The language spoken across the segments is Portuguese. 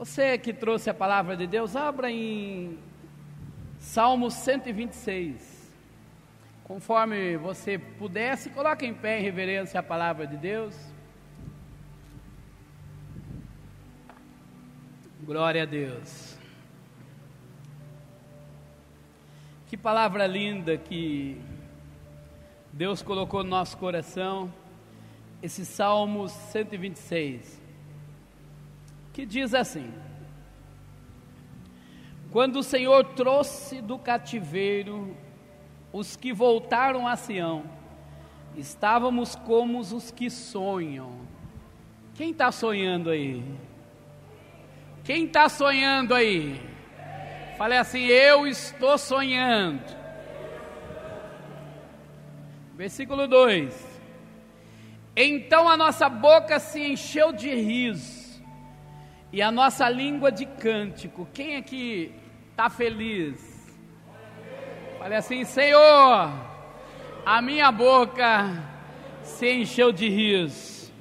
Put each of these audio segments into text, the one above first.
Você que trouxe a palavra de Deus, abra em Salmo 126. Conforme você pudesse, coloque em pé em reverência a palavra de Deus. Glória a Deus. Que palavra linda que Deus colocou no nosso coração. Esse Salmo 126 que diz assim: Quando o Senhor trouxe do cativeiro os que voltaram a Sião, estávamos como os que sonham. Quem está sonhando aí? Quem está sonhando aí? Falei assim: Eu estou sonhando. Versículo 2: Então a nossa boca se encheu de riso e a nossa língua de cântico. Quem aqui está feliz? Fale assim, Senhor, a minha boca se encheu de riso.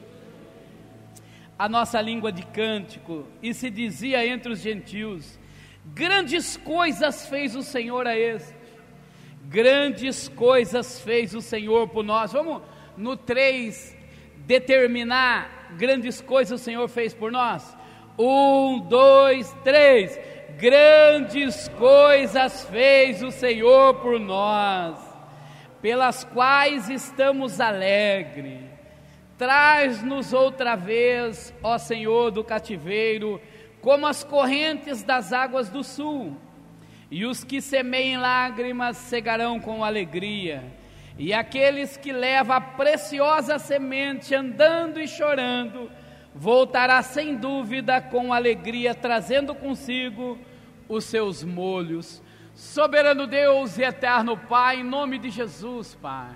A nossa língua de cântico, e se dizia entre os gentios: Grandes coisas fez o Senhor a este, grandes coisas fez o Senhor por nós. Vamos no 3 determinar grandes coisas o Senhor fez por nós? Um, dois, três. Grandes coisas fez o Senhor por nós, pelas quais estamos alegres. Traz-nos outra vez, ó Senhor, do cativeiro, como as correntes das águas do sul. E os que semeiem lágrimas cegarão com alegria. E aqueles que levam a preciosa semente andando e chorando, voltará sem dúvida com alegria, trazendo consigo os seus molhos. Soberano Deus e eterno Pai, em nome de Jesus, Pai,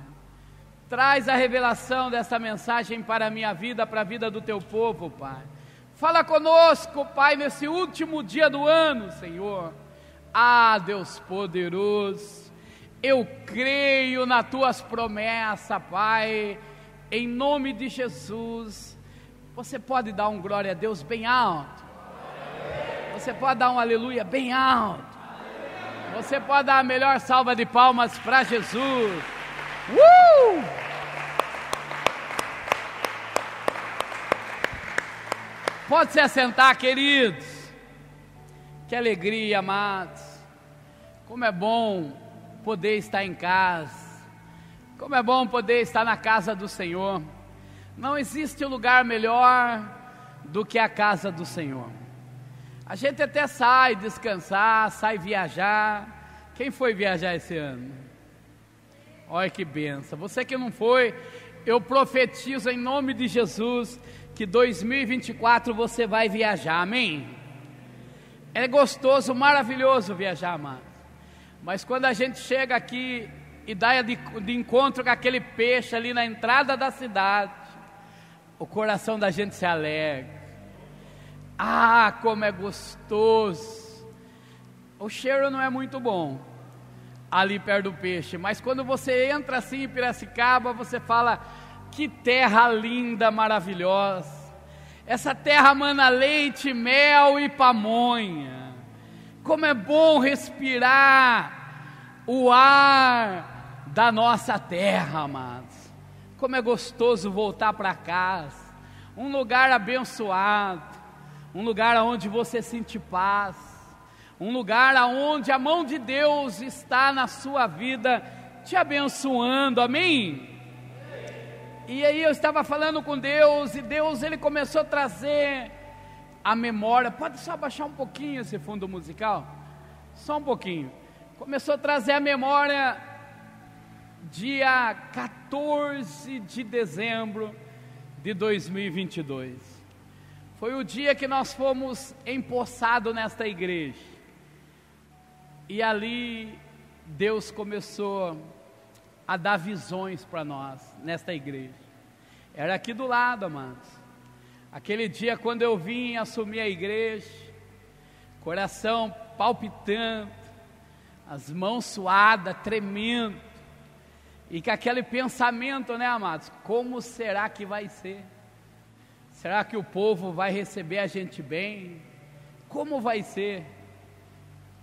traz a revelação dessa mensagem para a minha vida, para a vida do teu povo, Pai. Fala conosco, Pai, nesse último dia do ano, Senhor. Ah, Deus poderoso, eu creio nas tuas promessas, Pai, em nome de Jesus você pode dar um glória a Deus bem alto. Você pode dar um aleluia bem alto. Você pode dar a melhor salva de palmas para Jesus. Uh! Pode se assentar, queridos. Que alegria, amados. Como é bom poder estar em casa. Como é bom poder estar na casa do Senhor. Não existe lugar melhor do que a casa do Senhor. A gente até sai descansar, sai viajar. Quem foi viajar esse ano? Olha que benção. Você que não foi, eu profetizo em nome de Jesus que 2024 você vai viajar. Amém? É gostoso, maravilhoso viajar, mano. Mas quando a gente chega aqui e dá de, de encontro com aquele peixe ali na entrada da cidade, o coração da gente se alegra. Ah, como é gostoso! O cheiro não é muito bom ali perto do peixe, mas quando você entra assim em Piracicaba, você fala: que terra linda, maravilhosa. Essa terra mana leite, mel e pamonha. Como é bom respirar o ar da nossa terra, amados. Como é gostoso voltar para casa, um lugar abençoado, um lugar onde você sente paz, um lugar onde a mão de Deus está na sua vida, te abençoando, amém? E aí eu estava falando com Deus, e Deus ele começou a trazer a memória. Pode só baixar um pouquinho esse fundo musical? Só um pouquinho. Começou a trazer a memória dia 14 de dezembro de 2022. Foi o dia que nós fomos empossados nesta igreja. E ali Deus começou a dar visões para nós nesta igreja. Era aqui do lado, amados. Aquele dia quando eu vim assumir a igreja, coração palpitando, as mãos suadas, tremendo e que aquele pensamento, né, amados? Como será que vai ser? Será que o povo vai receber a gente bem? como vai ser,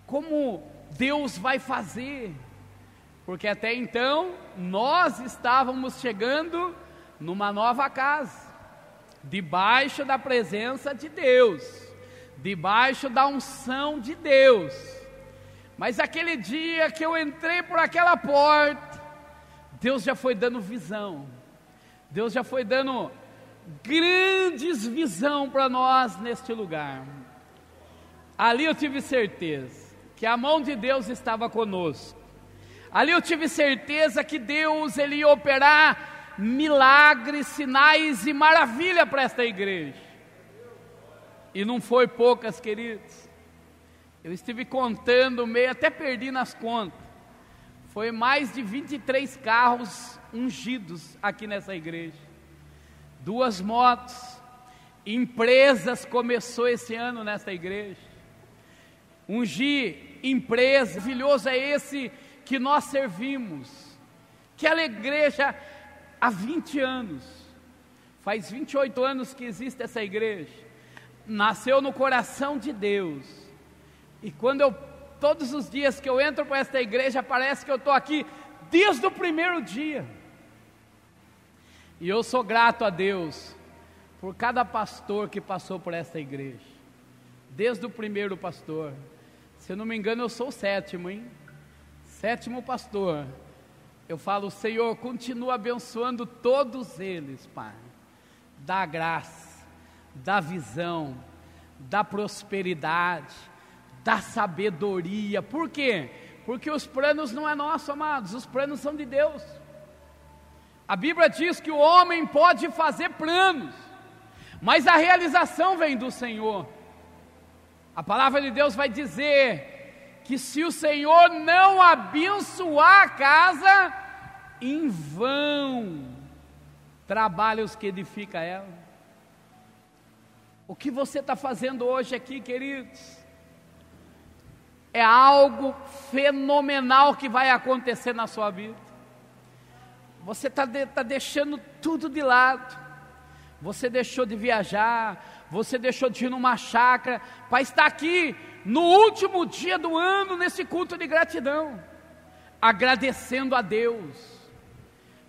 como Deus vai fazer, porque até então nós estávamos chegando numa nova casa, debaixo da presença de Deus, debaixo da unção de Deus. Mas aquele dia que eu entrei por aquela porta, Deus já foi dando visão, Deus já foi dando grandes visão para nós neste lugar. Ali eu tive certeza que a mão de Deus estava conosco. Ali eu tive certeza que Deus ele ia operar milagres, sinais e maravilha para esta igreja. E não foi poucas, queridos. Eu estive contando meio, até perdi nas contas. Foi mais de 23 carros ungidos aqui nessa igreja. Duas motos, empresas começou esse ano nesta igreja ungir empresa, maravilhoso é esse que nós servimos. Que a igreja há 20 anos, faz 28 anos que existe essa igreja, nasceu no coração de Deus. E quando eu, todos os dias que eu entro para esta igreja, parece que eu estou aqui desde o primeiro dia. E eu sou grato a Deus por cada pastor que passou por esta igreja, desde o primeiro pastor. Se eu não me engano, eu sou o sétimo, hein? Sétimo pastor. Eu falo, Senhor, continua abençoando todos eles, Pai. Da graça, da visão, da prosperidade, da sabedoria. Por quê? Porque os planos não é nosso, amados, os planos são de Deus. A Bíblia diz que o homem pode fazer planos, mas a realização vem do Senhor. A palavra de Deus vai dizer que se o Senhor não abençoar a casa, em vão trabalha os que edifica ela. O que você está fazendo hoje aqui, queridos, é algo fenomenal que vai acontecer na sua vida. Você está de, tá deixando tudo de lado, você deixou de viajar, você deixou de ir numa chácara para estar aqui no último dia do ano, nesse culto de gratidão, agradecendo a Deus.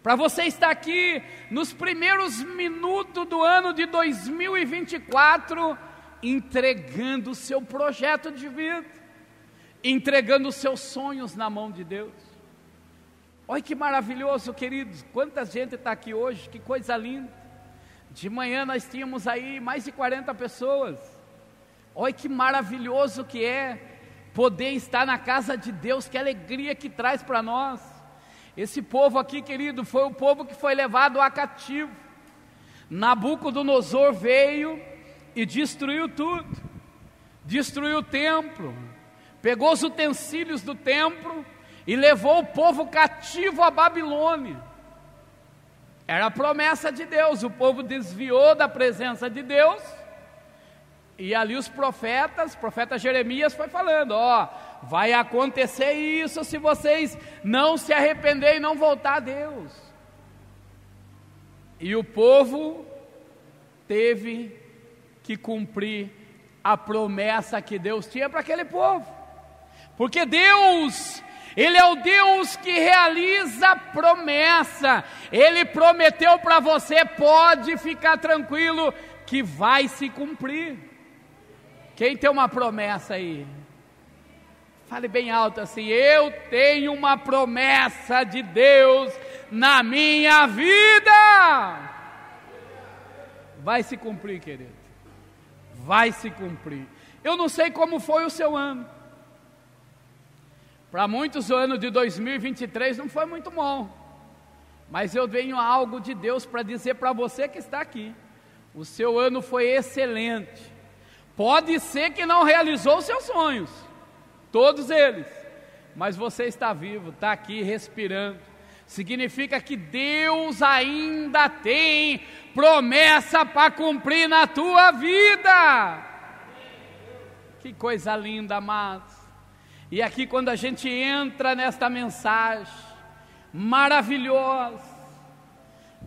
Para você estar aqui nos primeiros minutos do ano de 2024, entregando o seu projeto de vida, entregando os seus sonhos na mão de Deus. Olha que maravilhoso, queridos. Quanta gente está aqui hoje, que coisa linda. De manhã nós tínhamos aí mais de 40 pessoas. Olha que maravilhoso que é poder estar na casa de Deus, que alegria que traz para nós. Esse povo aqui, querido, foi o povo que foi levado a cativo. Nabucodonosor veio e destruiu tudo. Destruiu o templo, pegou os utensílios do templo e levou o povo cativo à Babilônia. Era a promessa de Deus, o povo desviou da presença de Deus. E ali os profetas, profeta Jeremias foi falando, ó, vai acontecer isso se vocês não se arrepender e não voltar a Deus. E o povo teve que cumprir a promessa que Deus tinha para aquele povo. Porque Deus ele é o Deus que realiza promessa. Ele prometeu para você, pode ficar tranquilo que vai se cumprir. Quem tem uma promessa aí? Fale bem alto assim: Eu tenho uma promessa de Deus na minha vida. Vai se cumprir, querido. Vai se cumprir. Eu não sei como foi o seu ano. Para muitos o ano de 2023 não foi muito bom. Mas eu venho algo de Deus para dizer para você que está aqui. O seu ano foi excelente. Pode ser que não realizou os seus sonhos, todos eles, mas você está vivo, está aqui respirando. Significa que Deus ainda tem promessa para cumprir na tua vida. Que coisa linda, amados. E aqui, quando a gente entra nesta mensagem maravilhosa,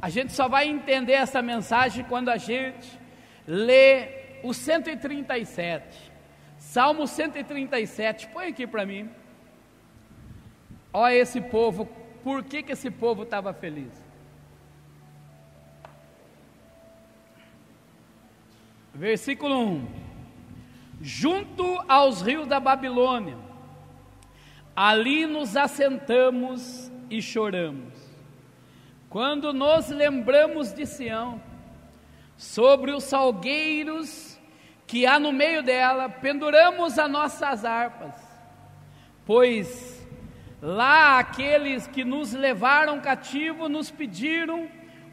a gente só vai entender essa mensagem quando a gente lê o 137. Salmo 137, põe aqui para mim. Olha esse povo, por que, que esse povo estava feliz? Versículo 1: Junto aos rios da Babilônia, ali nos assentamos e choramos. Quando nos lembramos de Sião, sobre os salgueiros que há no meio dela, penduramos as nossas harpas, pois lá aqueles que nos levaram cativo nos pediram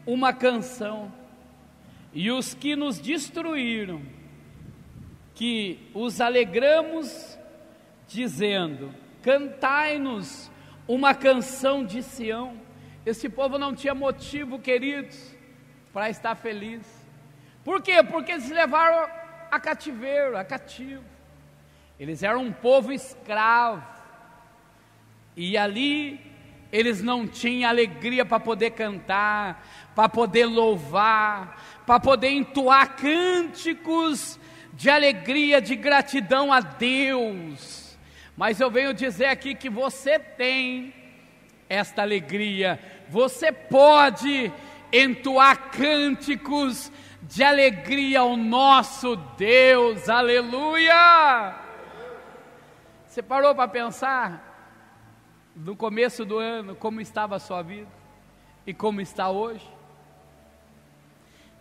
uma canção, e os que nos destruíram, que os alegramos, dizendo: Cantai-nos uma canção de Sião. Esse povo não tinha motivo, queridos, para estar feliz. Por quê? Porque eles levaram a cativeiro, a cativo. Eles eram um povo escravo. E ali eles não tinham alegria para poder cantar, para poder louvar, para poder entoar cânticos de alegria, de gratidão a Deus. Mas eu venho dizer aqui que você tem esta alegria, você pode entoar cânticos de alegria ao nosso Deus, aleluia! Você parou para pensar no começo do ano como estava a sua vida e como está hoje?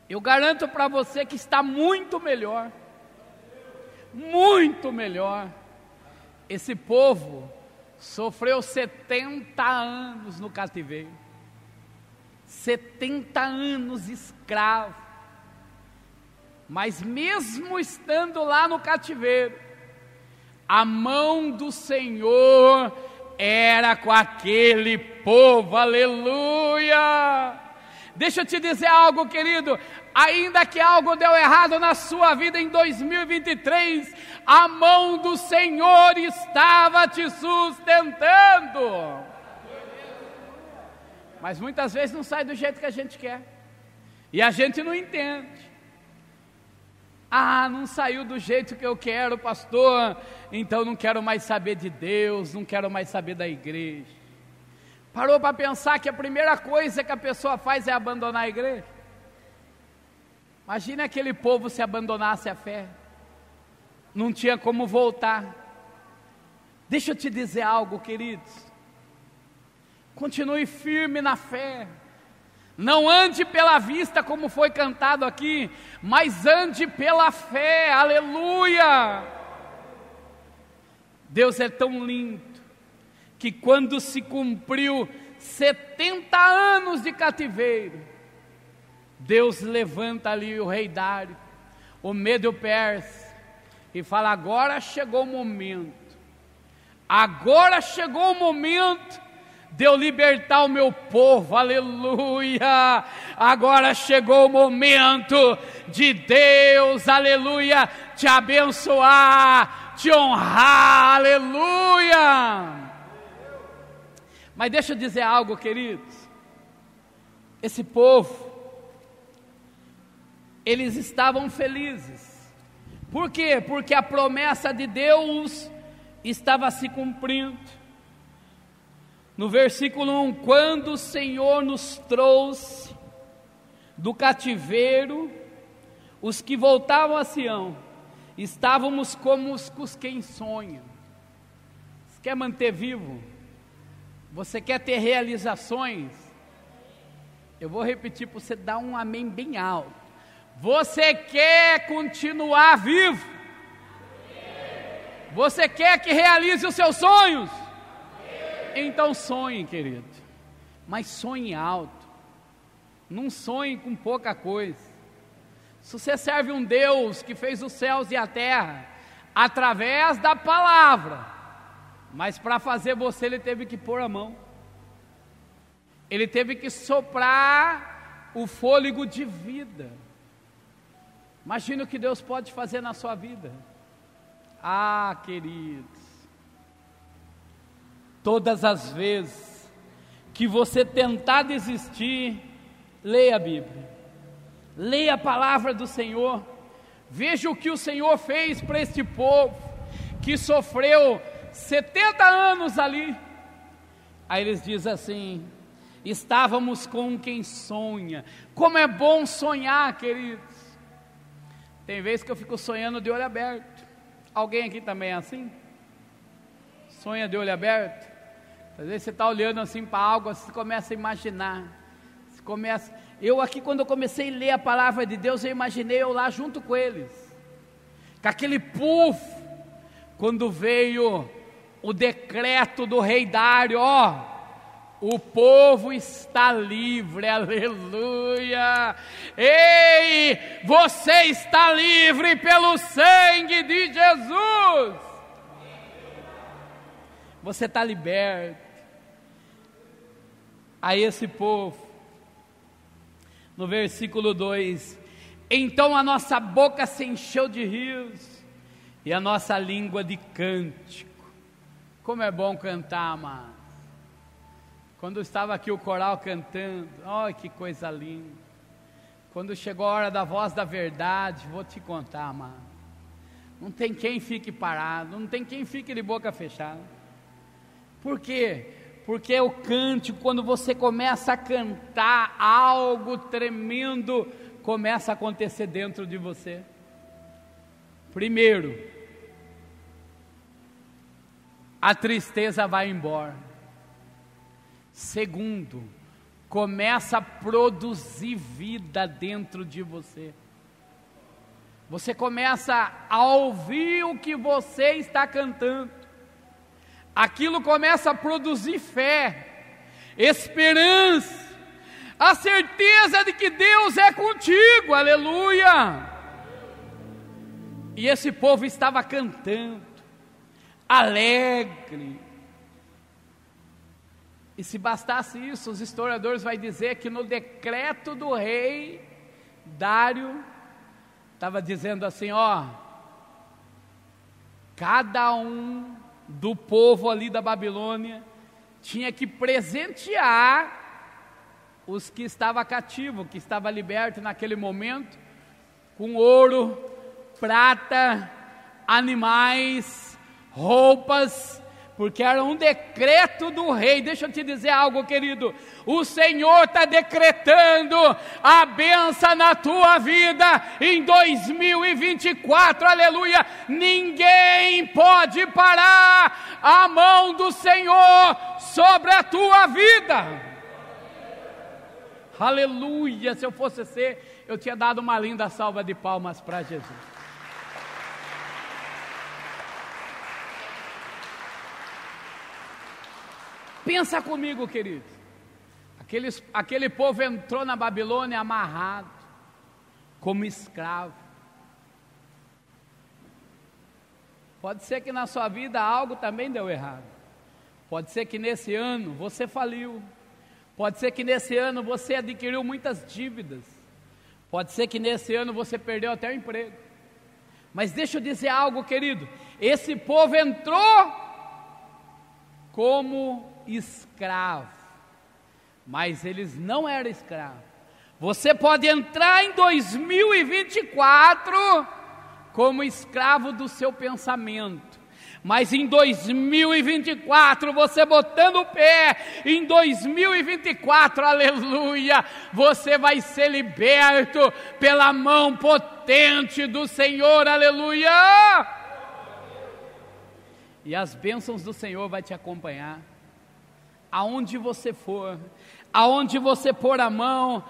Eu garanto para você que está muito melhor, muito melhor. Esse povo sofreu 70 anos no cativeiro, 70 anos escravo mas mesmo estando lá no cativeiro, a mão do Senhor era com aquele povo, aleluia! Deixa eu te dizer algo, querido. Ainda que algo deu errado na sua vida em 2023, a mão do Senhor estava te sustentando. Mas muitas vezes não sai do jeito que a gente quer, e a gente não entende. Ah, não saiu do jeito que eu quero, pastor, então não quero mais saber de Deus, não quero mais saber da igreja. Parou para pensar que a primeira coisa que a pessoa faz é abandonar a igreja? Imagine aquele povo se abandonasse a fé, não tinha como voltar. Deixa eu te dizer algo, queridos. Continue firme na fé. Não ande pela vista, como foi cantado aqui, mas ande pela fé, aleluia. Deus é tão lindo, que quando se cumpriu 70 anos de cativeiro, Deus levanta ali o rei Dário, o Medo Persa, e fala: agora chegou o momento, agora chegou o momento de eu libertar o meu povo, aleluia. Agora chegou o momento de Deus, aleluia, te abençoar, te honrar, aleluia. Mas deixa eu dizer algo, queridos. Esse povo, eles estavam felizes. Por quê? Porque a promessa de Deus estava se cumprindo. No versículo 1: Quando o Senhor nos trouxe do cativeiro, os que voltavam a Sião, estávamos como os quem sonham. Você quer manter vivo? Você quer ter realizações? Eu vou repetir para você dar um amém bem alto. Você quer continuar vivo? Você quer que realize os seus sonhos? Então sonhe, querido, mas sonhe alto, não sonhe com pouca coisa. Se você serve um Deus que fez os céus e a terra através da palavra, mas para fazer você ele teve que pôr a mão, ele teve que soprar o fôlego de vida. Imagina o que Deus pode fazer na sua vida. Ah, queridos, Todas as vezes que você tentar desistir, leia a Bíblia, leia a palavra do Senhor, veja o que o Senhor fez para este povo, que sofreu 70 anos ali. Aí eles dizem assim: estávamos com quem sonha. Como é bom sonhar, queridos. Tem vezes que eu fico sonhando de olho aberto. Alguém aqui também é assim? Sonha de olho aberto? Às vezes você está olhando assim para algo, você começa a imaginar. Você começa. Eu aqui, quando eu comecei a ler a palavra de Deus, eu imaginei eu lá junto com eles. Com aquele povo, quando veio o decreto do rei Dário, ó, o povo está livre, aleluia. Ei, você está livre pelo sangue de Jesus. Você está liberto. A esse povo, no versículo 2: Então a nossa boca se encheu de rios e a nossa língua de cântico. Como é bom cantar, amado. Quando estava aqui o coral cantando, olha que coisa linda. Quando chegou a hora da voz da verdade, vou te contar, amado. Não tem quem fique parado, não tem quem fique de boca fechada. Por quê? Porque o cântico, quando você começa a cantar, algo tremendo começa a acontecer dentro de você. Primeiro, a tristeza vai embora. Segundo, começa a produzir vida dentro de você. Você começa a ouvir o que você está cantando. Aquilo começa a produzir fé, esperança, a certeza de que Deus é contigo, aleluia. E esse povo estava cantando, alegre, e se bastasse isso, os historiadores vão dizer que no decreto do rei Dário estava dizendo assim, ó, cada um do povo ali da Babilônia tinha que presentear os que estavam cativos, que estava liberto naquele momento, com ouro, prata, animais, roupas porque era um decreto do rei. Deixa eu te dizer algo, querido. O Senhor está decretando a benção na tua vida em 2024, aleluia. Ninguém pode parar a mão do Senhor sobre a tua vida. Aleluia. Se eu fosse ser, eu tinha dado uma linda salva de palmas para Jesus. Pensa comigo, querido. Aqueles, aquele povo entrou na Babilônia amarrado, como escravo. Pode ser que na sua vida algo também deu errado. Pode ser que nesse ano você faliu. Pode ser que nesse ano você adquiriu muitas dívidas. Pode ser que nesse ano você perdeu até o emprego. Mas deixa eu dizer algo, querido. Esse povo entrou como escravo, mas eles não eram escravos. Você pode entrar em 2024 como escravo do seu pensamento. Mas em 2024, você botando o pé, em 2024, aleluia, você vai ser liberto pela mão potente do Senhor, aleluia. E as bênçãos do Senhor vai te acompanhar. Aonde você for, aonde você pôr a mão,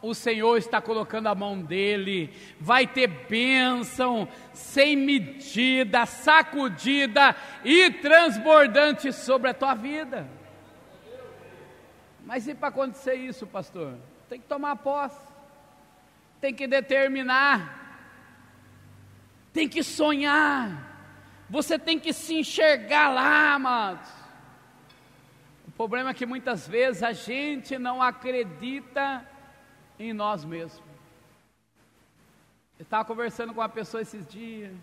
o Senhor está colocando a mão dele, vai ter bênção sem medida, sacudida e transbordante sobre a tua vida. Mas e para acontecer isso, pastor? Tem que tomar posse, tem que determinar, tem que sonhar, você tem que se enxergar lá, amados problema é que muitas vezes a gente não acredita em nós mesmos. Eu estava conversando com uma pessoa esses dias,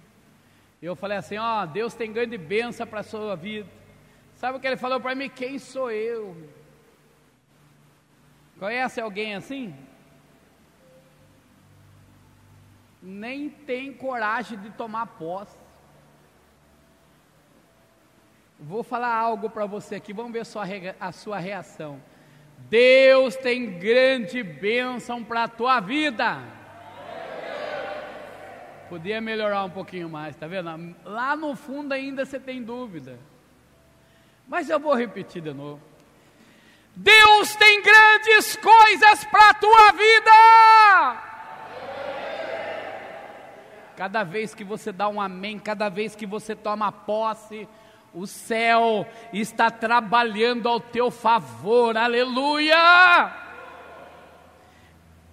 e eu falei assim: Ó, Deus tem grande bênção para a sua vida. Sabe o que ele falou para mim? Quem sou eu? Conhece alguém assim? Nem tem coragem de tomar posse. Vou falar algo para você aqui, vamos ver sua, a sua reação. Deus tem grande bênção para a tua vida. Podia melhorar um pouquinho mais, tá vendo? Lá no fundo ainda você tem dúvida. Mas eu vou repetir de novo. Deus tem grandes coisas para a tua vida. Cada vez que você dá um amém, cada vez que você toma posse, o céu está trabalhando ao teu favor, aleluia!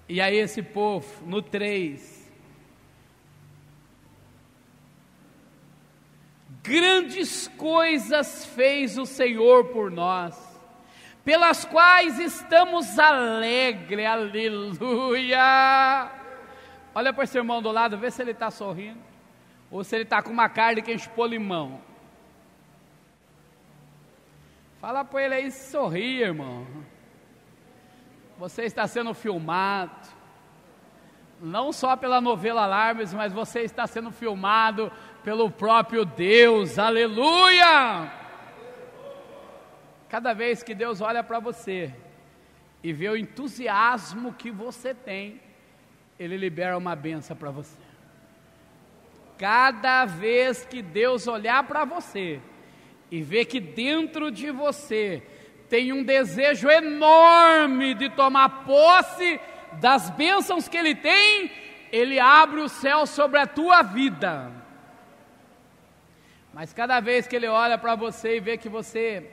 E aí, esse povo, no 3, grandes coisas fez o Senhor por nós, pelas quais estamos alegres, aleluia! Olha para esse irmão do lado, vê se ele está sorrindo, ou se ele está com uma carne que enche limão. Fala para ele aí sorrir, irmão. Você está sendo filmado. Não só pela novela Alarmes, mas você está sendo filmado pelo próprio Deus. Aleluia! Cada vez que Deus olha para você e vê o entusiasmo que você tem, Ele libera uma benção para você. Cada vez que Deus olhar para você, e vê que dentro de você tem um desejo enorme de tomar posse das bênçãos que Ele tem, Ele abre o céu sobre a tua vida. Mas cada vez que Ele olha para você e vê que você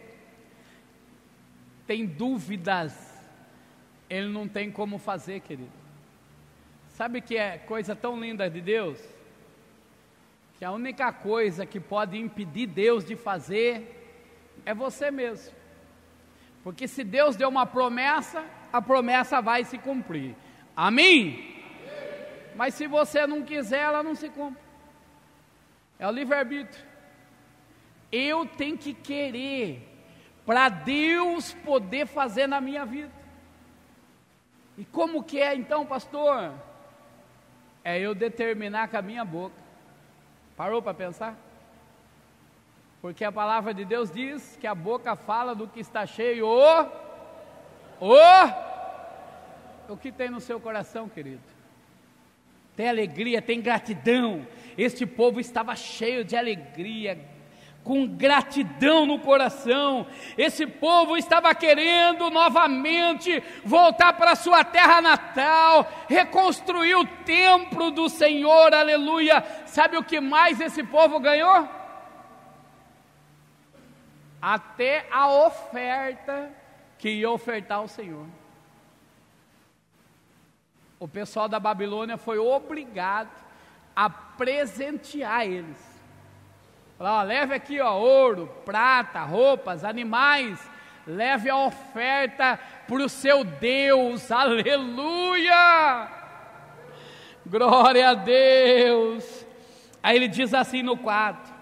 tem dúvidas, Ele não tem como fazer, querido. Sabe que é coisa tão linda de Deus? Que a única coisa que pode impedir Deus de fazer é você mesmo. Porque se Deus deu uma promessa, a promessa vai se cumprir. Amém? Mas se você não quiser, ela não se cumpre. É o livre-arbítrio. Eu tenho que querer para Deus poder fazer na minha vida. E como que é então, pastor? É eu determinar com a minha boca Parou para pensar? Porque a palavra de Deus diz que a boca fala do que está cheio, o, o, o que tem no seu coração, querido. Tem alegria, tem gratidão. Este povo estava cheio de alegria, com gratidão no coração. Esse povo estava querendo novamente voltar para sua terra natal, reconstruir o templo do Senhor, aleluia. Sabe o que mais esse povo ganhou? Até a oferta que ia ofertar ao Senhor. O pessoal da Babilônia foi obrigado a presentear eles. Ó, leve aqui ó, ouro, prata, roupas, animais, leve a oferta para o seu Deus, aleluia! Glória a Deus! Aí ele diz assim no 4: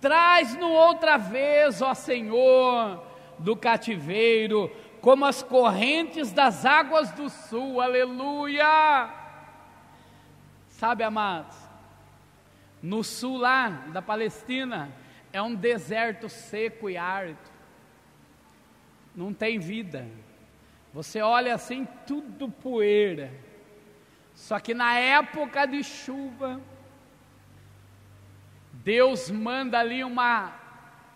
Traz-no outra vez, ó Senhor, do cativeiro, como as correntes das águas do sul, aleluia! Sabe, amados, no sul lá da Palestina é um deserto seco e árido. Não tem vida. Você olha assim, tudo poeira. Só que na época de chuva, Deus manda ali uma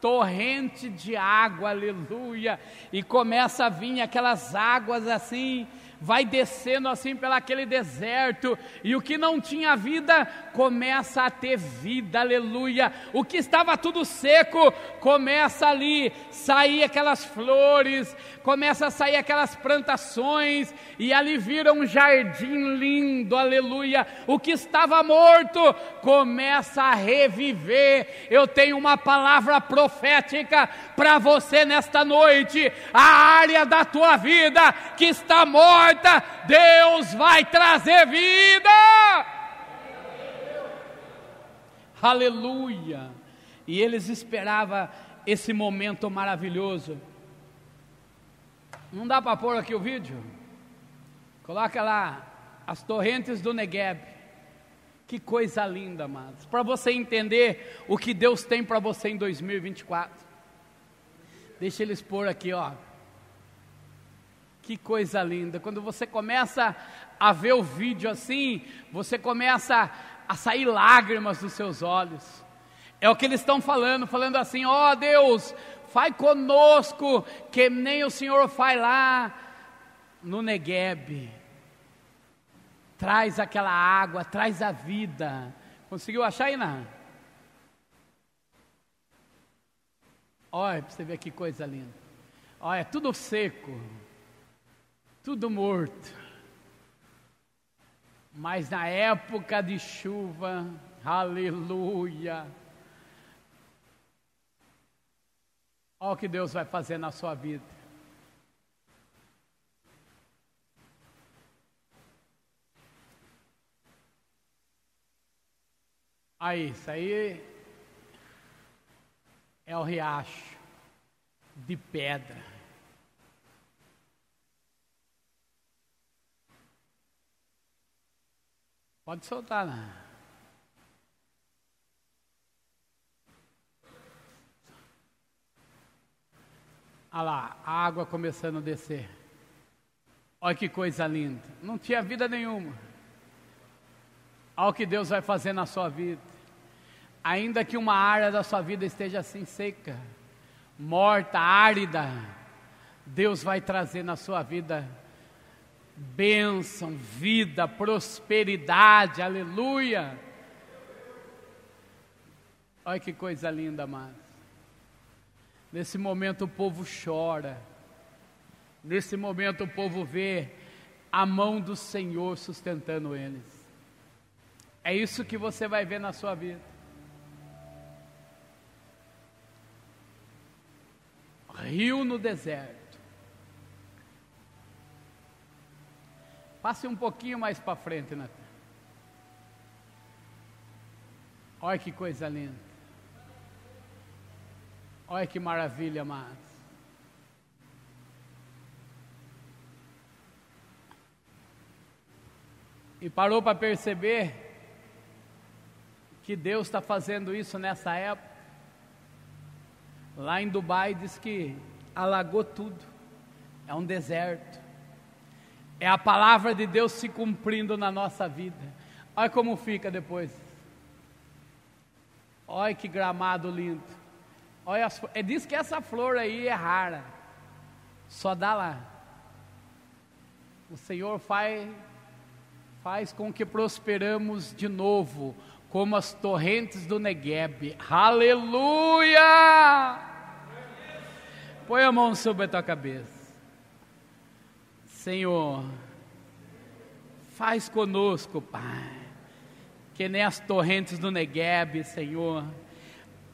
torrente de água, aleluia, e começa a vir aquelas águas assim, vai descendo assim pelaquele deserto, e o que não tinha vida começa a ter vida, aleluia. O que estava tudo seco começa ali sair aquelas flores, começa a sair aquelas plantações, e ali vira um jardim lindo, aleluia. O que estava morto começa a reviver. Eu tenho uma palavra profética para você nesta noite. A área da tua vida que está morta, Deus vai trazer vida. Aleluia. E eles esperavam esse momento maravilhoso. Não dá para pôr aqui o vídeo? Coloca lá as torrentes do Negueb. Que coisa linda, amados. Para você entender o que Deus tem para você em 2024. Deixa eles pôr aqui, ó. Que coisa linda. Quando você começa a ver o vídeo assim, você começa a sair lágrimas dos seus olhos. É o que eles estão falando, falando assim: ó oh, Deus, faz conosco, que nem o Senhor faz lá no Negueb traz aquela água, traz a vida. Conseguiu achar não? Olha, para você ver que coisa linda. Olha, tudo seco, tudo morto. Mas na época de chuva, aleluia. Olha o que Deus vai fazer na sua vida. Aí, isso aí é o riacho de pedra. Pode soltar, né? Olha lá, a água começando a descer. Olha que coisa linda. Não tinha vida nenhuma. Olha o que Deus vai fazer na sua vida. Ainda que uma área da sua vida esteja assim seca, morta, árida, Deus vai trazer na sua vida bênção, vida, prosperidade, aleluia. Olha que coisa linda, amados. Nesse momento o povo chora, nesse momento o povo vê a mão do Senhor sustentando eles. É isso que você vai ver na sua vida. rio no deserto. Passe um pouquinho mais para frente, Natan. Olha que coisa linda. Olha que maravilha, amados. E parou para perceber que Deus está fazendo isso nessa época. Lá em Dubai diz que alagou tudo, é um deserto. É a palavra de Deus se cumprindo na nossa vida. Olha como fica depois. Olha que gramado lindo. Olha, é, diz que essa flor aí é rara. Só dá lá. O Senhor faz, faz com que prosperamos de novo, como as torrentes do Negueb. Aleluia! Põe a mão sobre a tua cabeça. Senhor, faz conosco, Pai, que nem as torrentes do Negueb, Senhor.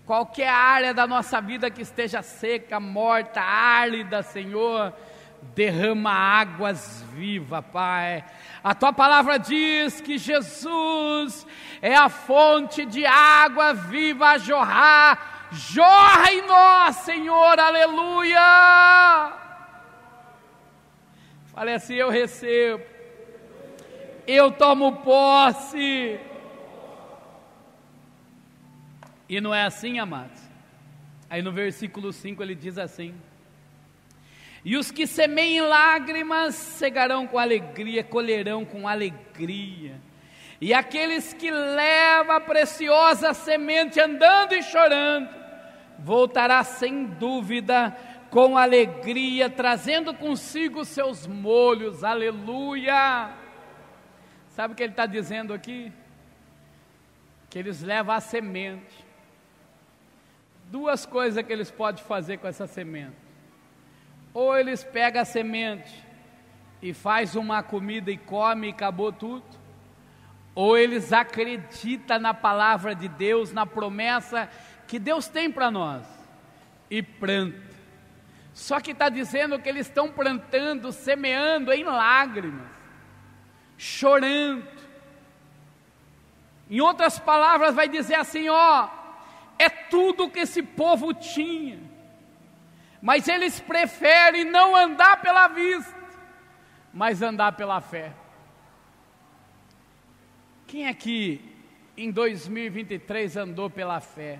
Qualquer área da nossa vida que esteja seca, morta, árida, Senhor, derrama águas vivas, Pai. A tua palavra diz que Jesus é a fonte de água viva a jorrar jorra em nós, Senhor, aleluia. Fale assim: eu recebo, eu tomo posse. E não é assim, amados. Aí no versículo 5 ele diz assim: E os que semeiem lágrimas cegarão com alegria, colherão com alegria. E aqueles que levam a preciosa semente andando e chorando, voltará sem dúvida com alegria, trazendo consigo seus molhos, aleluia. Sabe o que ele está dizendo aqui? Que eles levam a semente. Duas coisas que eles podem fazer com essa semente. Ou eles pegam a semente e faz uma comida e come e acabou tudo ou eles acreditam na palavra de Deus, na promessa que Deus tem para nós, e planta. Só que está dizendo que eles estão plantando, semeando em lágrimas, chorando. Em outras palavras, vai dizer assim: ó, é tudo que esse povo tinha, mas eles preferem não andar pela vista, mas andar pela fé. Quem aqui em 2023 andou pela fé?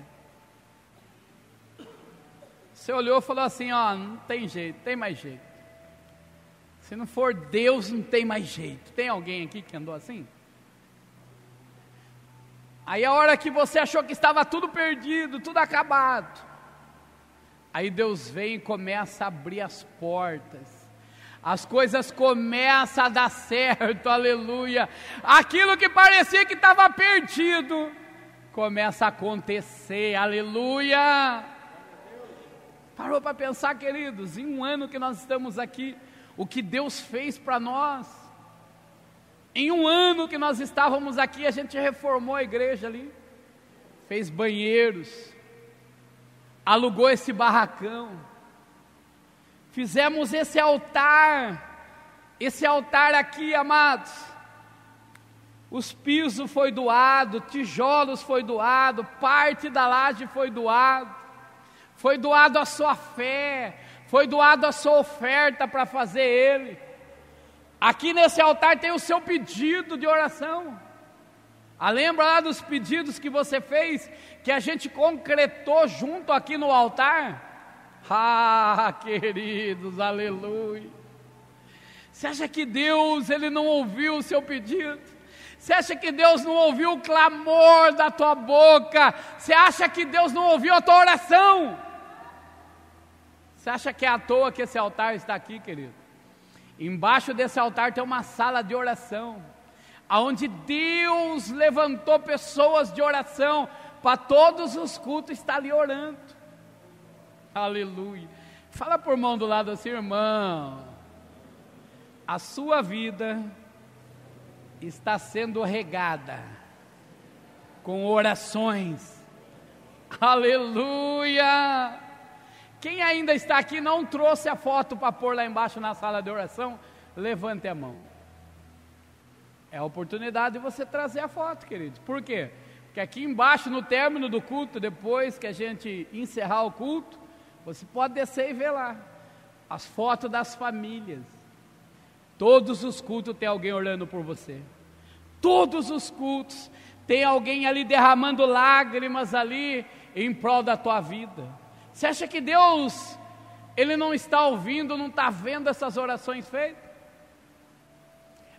Você olhou e falou assim: ó, não tem jeito, tem mais jeito. Se não for Deus, não tem mais jeito. Tem alguém aqui que andou assim? Aí a hora que você achou que estava tudo perdido, tudo acabado, aí Deus vem e começa a abrir as portas. As coisas começam a dar certo, aleluia. Aquilo que parecia que estava perdido, começa a acontecer, aleluia. Parou para pensar, queridos, em um ano que nós estamos aqui, o que Deus fez para nós. Em um ano que nós estávamos aqui, a gente reformou a igreja ali, fez banheiros, alugou esse barracão, fizemos esse altar, esse altar aqui, amados. Os pisos foi doado, tijolos foi doado, parte da laje foi doado, foi doado a sua fé, foi doado a sua oferta para fazer ele. Aqui nesse altar tem o seu pedido de oração. Ah, lembra lá dos pedidos que você fez, que a gente concretou junto aqui no altar? Ah, queridos, aleluia. Você acha que Deus ele não ouviu o seu pedido? Você acha que Deus não ouviu o clamor da tua boca? Você acha que Deus não ouviu a tua oração? Você acha que é à toa que esse altar está aqui, querido? Embaixo desse altar tem uma sala de oração, aonde Deus levantou pessoas de oração para todos os cultos estar ali orando. Aleluia. Fala por mão do lado assim, irmão. A sua vida está sendo regada com orações. Aleluia. Quem ainda está aqui não trouxe a foto para pôr lá embaixo na sala de oração, levante a mão. É a oportunidade de você trazer a foto, querido. Por quê? Porque aqui embaixo, no término do culto, depois que a gente encerrar o culto, você pode descer e ver lá as fotos das famílias. Todos os cultos tem alguém orando por você. Todos os cultos tem alguém ali derramando lágrimas ali em prol da tua vida. Você acha que Deus, Ele não está ouvindo, não está vendo essas orações feitas?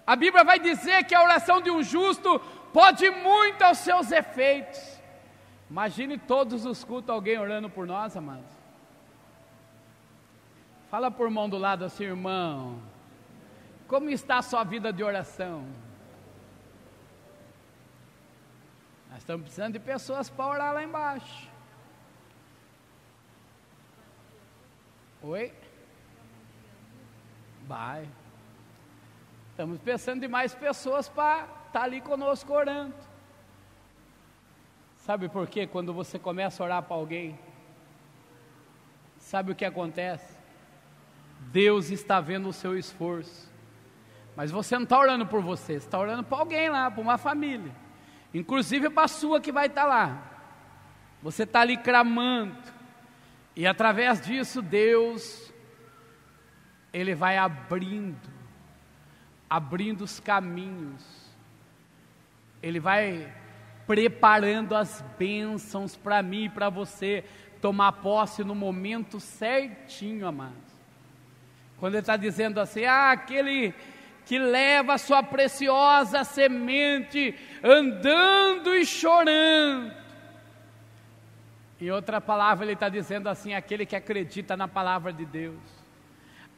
A Bíblia vai dizer que a oração de um justo pode muito aos seus efeitos. Imagine todos os cultos alguém orando por nós, amados. Fala por mão do lado assim, irmão. Como está a sua vida de oração? Nós estamos precisando de pessoas para orar lá embaixo. Oi? Vai. Estamos pensando em mais pessoas para estar tá ali conosco orando. Sabe por quê? Quando você começa a orar para alguém, sabe o que acontece? Deus está vendo o seu esforço. Mas você não está orando por você, você está orando para alguém lá, para uma família. Inclusive para a sua que vai estar tá lá. Você está ali clamando. E através disso, Deus, Ele vai abrindo, abrindo os caminhos, Ele vai preparando as bênçãos para mim e para você tomar posse no momento certinho, amados. Quando Ele está dizendo assim, ah, aquele que leva a sua preciosa semente andando e chorando em outra palavra, ele está dizendo assim: aquele que acredita na palavra de Deus,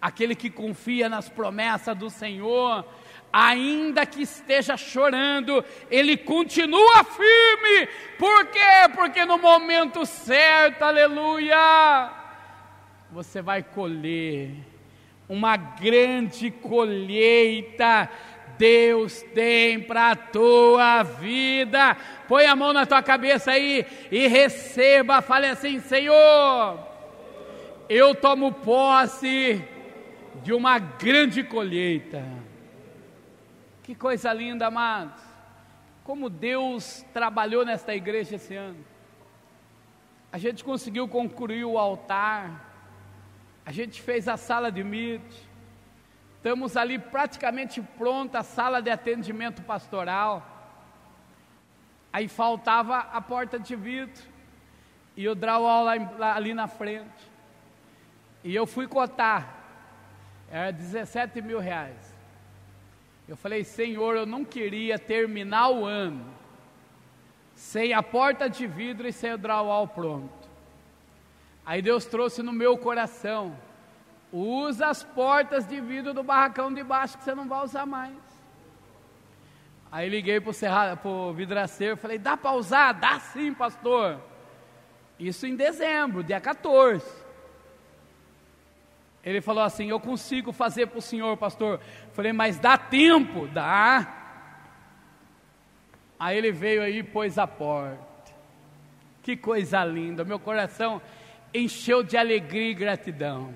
aquele que confia nas promessas do Senhor, ainda que esteja chorando, ele continua firme. Por quê? Porque no momento certo, aleluia, você vai colher uma grande colheita Deus tem para a tua vida. Põe a mão na tua cabeça aí e receba. Fale assim: Senhor, eu tomo posse de uma grande colheita. Que coisa linda, amados. Como Deus trabalhou nesta igreja esse ano. A gente conseguiu concluir o altar. A gente fez a sala de mídia Estamos ali praticamente pronta a sala de atendimento pastoral. Aí faltava a porta de vidro e o drywall lá, lá, ali na frente. E eu fui cotar, era 17 mil reais. Eu falei, Senhor, eu não queria terminar o ano sem a porta de vidro e sem o drywall pronto. Aí Deus trouxe no meu coração: usa as portas de vidro do barracão de baixo que você não vai usar mais. Aí liguei para o vidraceiro falei: dá para usar? Dá sim, pastor. Isso em dezembro, dia 14. Ele falou assim: Eu consigo fazer para o senhor, pastor. Falei, mas dá tempo? Dá. Aí ele veio aí e pôs a porta. Que coisa linda, meu coração encheu de alegria e gratidão.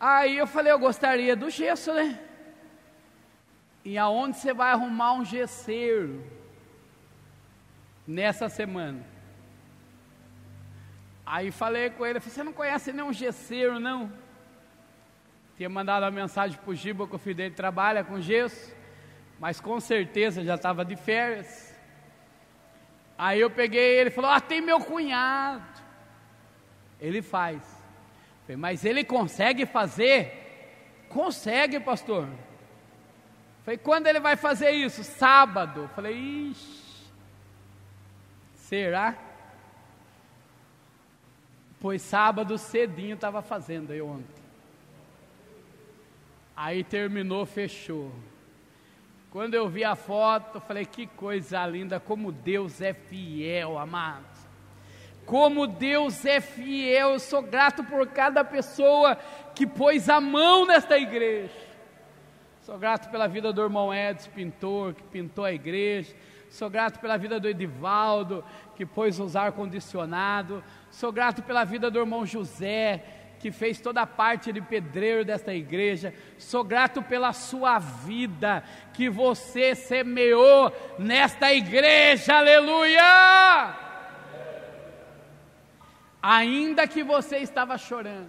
Aí eu falei, eu gostaria do gesso, né? E aonde você vai arrumar um gesseiro nessa semana? Aí falei com ele, você não conhece nenhum gesseiro, não? Tinha mandado uma mensagem para o Giba que o filho dele trabalha com gesso, mas com certeza já estava de férias. Aí eu peguei ele falou, ah, tem meu cunhado. Ele faz. Falei, mas ele consegue fazer? Consegue, pastor. Falei, quando ele vai fazer isso? Sábado. Falei, ixi, será? Pois sábado cedinho estava fazendo aí ontem. Aí terminou, fechou. Quando eu vi a foto, falei: que coisa linda, como Deus é fiel, amados. Como Deus é fiel, eu sou grato por cada pessoa que pôs a mão nesta igreja. Sou grato pela vida do irmão Edson, pintor, que pintou a igreja. Sou grato pela vida do Edivaldo, que pôs os ar-condicionado. Sou grato pela vida do irmão José, que fez toda a parte de pedreiro desta igreja. Sou grato pela sua vida que você semeou nesta igreja. Aleluia! Ainda que você estava chorando,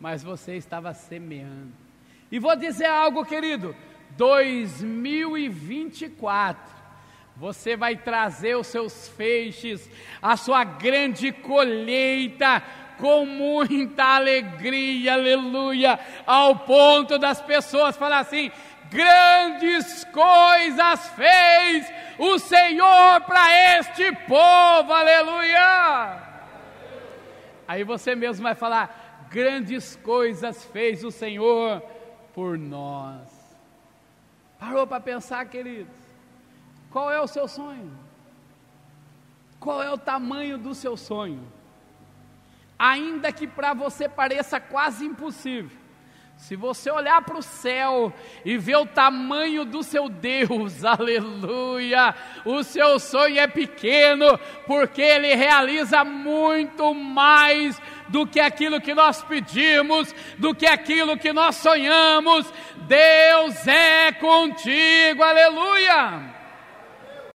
mas você estava semeando. E vou dizer algo, querido: 2024 você vai trazer os seus feixes, a sua grande colheita, com muita alegria, aleluia, ao ponto das pessoas falar assim: grandes coisas fez o Senhor para este povo, aleluia. Aí você mesmo vai falar: grandes coisas fez o Senhor por nós. Parou para pensar, queridos? Qual é o seu sonho? Qual é o tamanho do seu sonho? Ainda que para você pareça quase impossível, se você olhar para o céu e ver o tamanho do seu Deus, aleluia, o seu sonho é pequeno, porque ele realiza muito mais do que aquilo que nós pedimos, do que aquilo que nós sonhamos. Deus é contigo, aleluia.